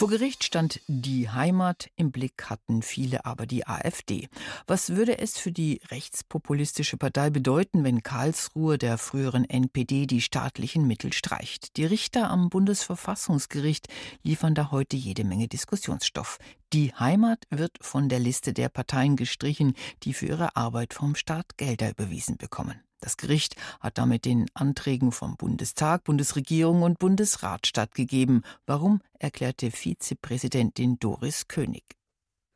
Vor Gericht stand die Heimat, im Blick hatten viele aber die AfD. Was würde es für die rechtspopulistische Partei bedeuten, wenn Karlsruhe der früheren NPD die staatlichen Mittel streicht? Die Richter am Bundesverfassungsgericht liefern da heute jede Menge Diskussionsstoff. Die Heimat wird von der Liste der Parteien gestrichen, die für ihre Arbeit vom Staat Gelder überwiesen bekommen. Das Gericht hat damit den Anträgen vom Bundestag, Bundesregierung und Bundesrat stattgegeben. Warum, erklärte Vizepräsidentin Doris König.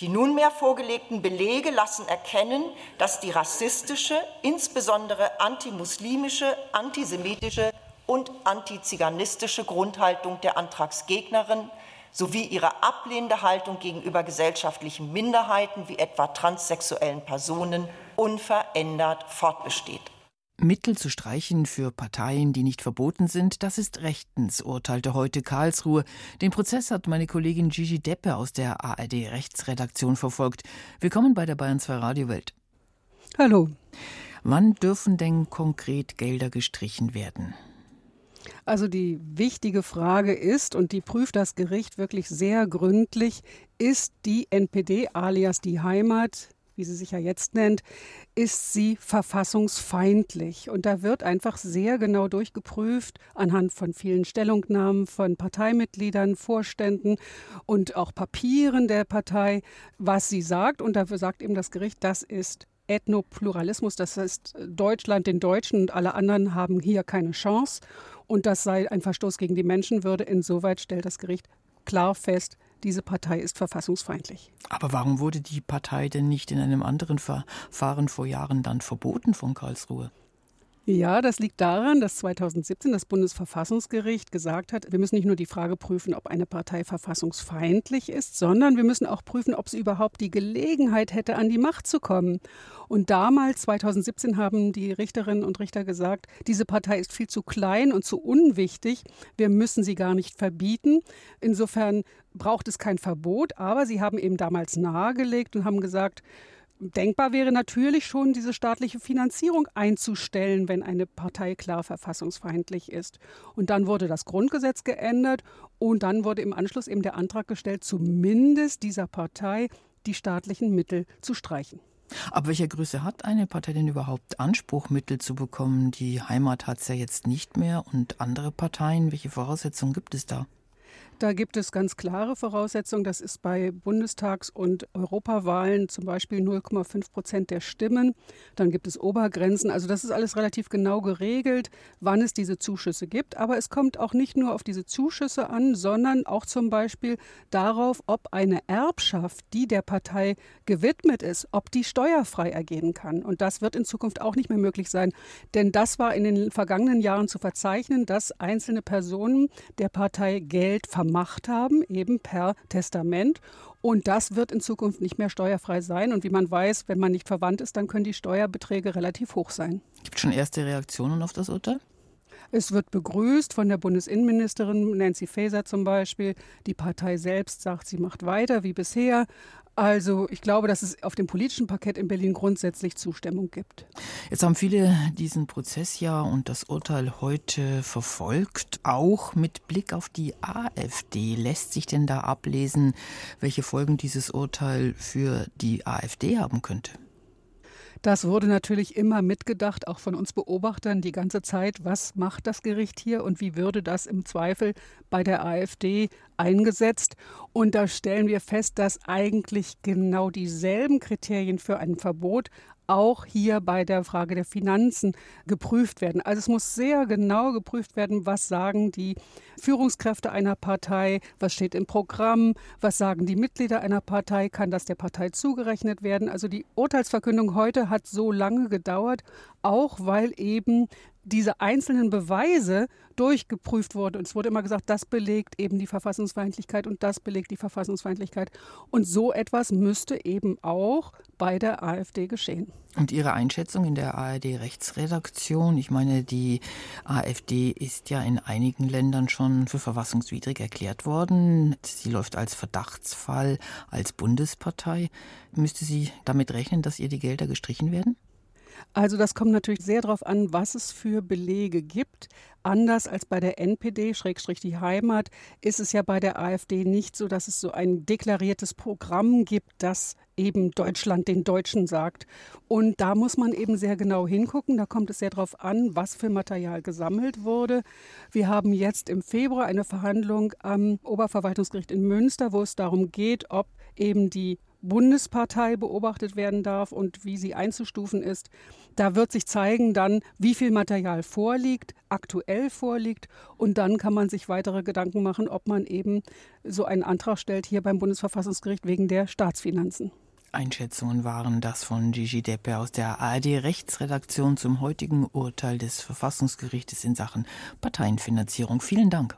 Die nunmehr vorgelegten Belege lassen erkennen, dass die rassistische, insbesondere antimuslimische, antisemitische und antiziganistische Grundhaltung der Antragsgegnerin sowie ihre ablehnende Haltung gegenüber gesellschaftlichen Minderheiten wie etwa transsexuellen Personen unverändert fortbesteht. Mittel zu streichen für Parteien, die nicht verboten sind, das ist rechtens, urteilte heute Karlsruhe. Den Prozess hat meine Kollegin Gigi Deppe aus der ARD Rechtsredaktion verfolgt. Willkommen bei der Bayern 2 Radiowelt. Hallo. Wann dürfen denn konkret Gelder gestrichen werden? Also die wichtige Frage ist, und die prüft das Gericht wirklich sehr gründlich, ist die NPD alias die Heimat wie sie sich ja jetzt nennt, ist sie verfassungsfeindlich. Und da wird einfach sehr genau durchgeprüft anhand von vielen Stellungnahmen von Parteimitgliedern, Vorständen und auch Papieren der Partei, was sie sagt. Und dafür sagt eben das Gericht, das ist Ethnopluralismus, das heißt Deutschland den Deutschen und alle anderen haben hier keine Chance. Und das sei ein Verstoß gegen die Menschenwürde. Insoweit stellt das Gericht klar fest, diese Partei ist verfassungsfeindlich. Aber warum wurde die Partei denn nicht in einem anderen Verfahren vor Jahren dann verboten von Karlsruhe? Ja, das liegt daran, dass 2017 das Bundesverfassungsgericht gesagt hat, wir müssen nicht nur die Frage prüfen, ob eine Partei verfassungsfeindlich ist, sondern wir müssen auch prüfen, ob sie überhaupt die Gelegenheit hätte, an die Macht zu kommen. Und damals, 2017, haben die Richterinnen und Richter gesagt, diese Partei ist viel zu klein und zu unwichtig. Wir müssen sie gar nicht verbieten. Insofern braucht es kein Verbot, aber sie haben eben damals nahegelegt und haben gesagt, Denkbar wäre natürlich schon, diese staatliche Finanzierung einzustellen, wenn eine Partei klar verfassungsfeindlich ist. Und dann wurde das Grundgesetz geändert und dann wurde im Anschluss eben der Antrag gestellt, zumindest dieser Partei die staatlichen Mittel zu streichen. Ab welcher Größe hat eine Partei denn überhaupt Anspruch, Mittel zu bekommen? Die Heimat hat es ja jetzt nicht mehr und andere Parteien, welche Voraussetzungen gibt es da? Da gibt es ganz klare Voraussetzungen. Das ist bei Bundestags- und Europawahlen zum Beispiel 0,5 Prozent der Stimmen. Dann gibt es Obergrenzen. Also das ist alles relativ genau geregelt, wann es diese Zuschüsse gibt. Aber es kommt auch nicht nur auf diese Zuschüsse an, sondern auch zum Beispiel darauf, ob eine Erbschaft, die der Partei gewidmet ist, ob die steuerfrei ergehen kann. Und das wird in Zukunft auch nicht mehr möglich sein. Denn das war in den vergangenen Jahren zu verzeichnen, dass einzelne Personen der Partei Geld vermachen Macht haben, eben per Testament. Und das wird in Zukunft nicht mehr steuerfrei sein. Und wie man weiß, wenn man nicht verwandt ist, dann können die Steuerbeträge relativ hoch sein. Gibt es schon erste Reaktionen auf das Urteil? Es wird begrüßt von der Bundesinnenministerin Nancy Faeser zum Beispiel. Die Partei selbst sagt, sie macht weiter wie bisher. Also ich glaube, dass es auf dem politischen Parkett in Berlin grundsätzlich Zustimmung gibt. Jetzt haben viele diesen Prozess ja und das Urteil heute verfolgt, auch mit Blick auf die AfD. Lässt sich denn da ablesen, welche Folgen dieses Urteil für die AfD haben könnte? Das wurde natürlich immer mitgedacht, auch von uns Beobachtern die ganze Zeit. Was macht das Gericht hier und wie würde das im Zweifel bei der AfD eingesetzt? Und da stellen wir fest, dass eigentlich genau dieselben Kriterien für ein Verbot auch hier bei der Frage der Finanzen geprüft werden. Also es muss sehr genau geprüft werden, was sagen die Führungskräfte einer Partei, was steht im Programm, was sagen die Mitglieder einer Partei, kann das der Partei zugerechnet werden. Also die Urteilsverkündung heute hat so lange gedauert, auch weil eben diese einzelnen Beweise durchgeprüft wurden. Und es wurde immer gesagt, das belegt eben die Verfassungsfeindlichkeit und das belegt die Verfassungsfeindlichkeit. Und so etwas müsste eben auch bei der AfD geschehen. Und Ihre Einschätzung in der ARD-Rechtsredaktion? Ich meine, die AfD ist ja in einigen Ländern schon für verfassungswidrig erklärt worden. Sie läuft als Verdachtsfall, als Bundespartei. Müsste sie damit rechnen, dass ihr die Gelder gestrichen werden? Also das kommt natürlich sehr darauf an, was es für Belege gibt. Anders als bei der NPD, Schrägstrich die Heimat, ist es ja bei der AfD nicht so, dass es so ein deklariertes Programm gibt, das eben Deutschland den Deutschen sagt. Und da muss man eben sehr genau hingucken. Da kommt es sehr darauf an, was für Material gesammelt wurde. Wir haben jetzt im Februar eine Verhandlung am Oberverwaltungsgericht in Münster, wo es darum geht, ob eben die Bundespartei beobachtet werden darf und wie sie einzustufen ist. Da wird sich zeigen dann, wie viel Material vorliegt, aktuell vorliegt und dann kann man sich weitere Gedanken machen, ob man eben so einen Antrag stellt hier beim Bundesverfassungsgericht wegen der Staatsfinanzen. Einschätzungen waren das von Gigi Deppe aus der ARD-Rechtsredaktion zum heutigen Urteil des Verfassungsgerichtes in Sachen Parteienfinanzierung. Vielen Dank.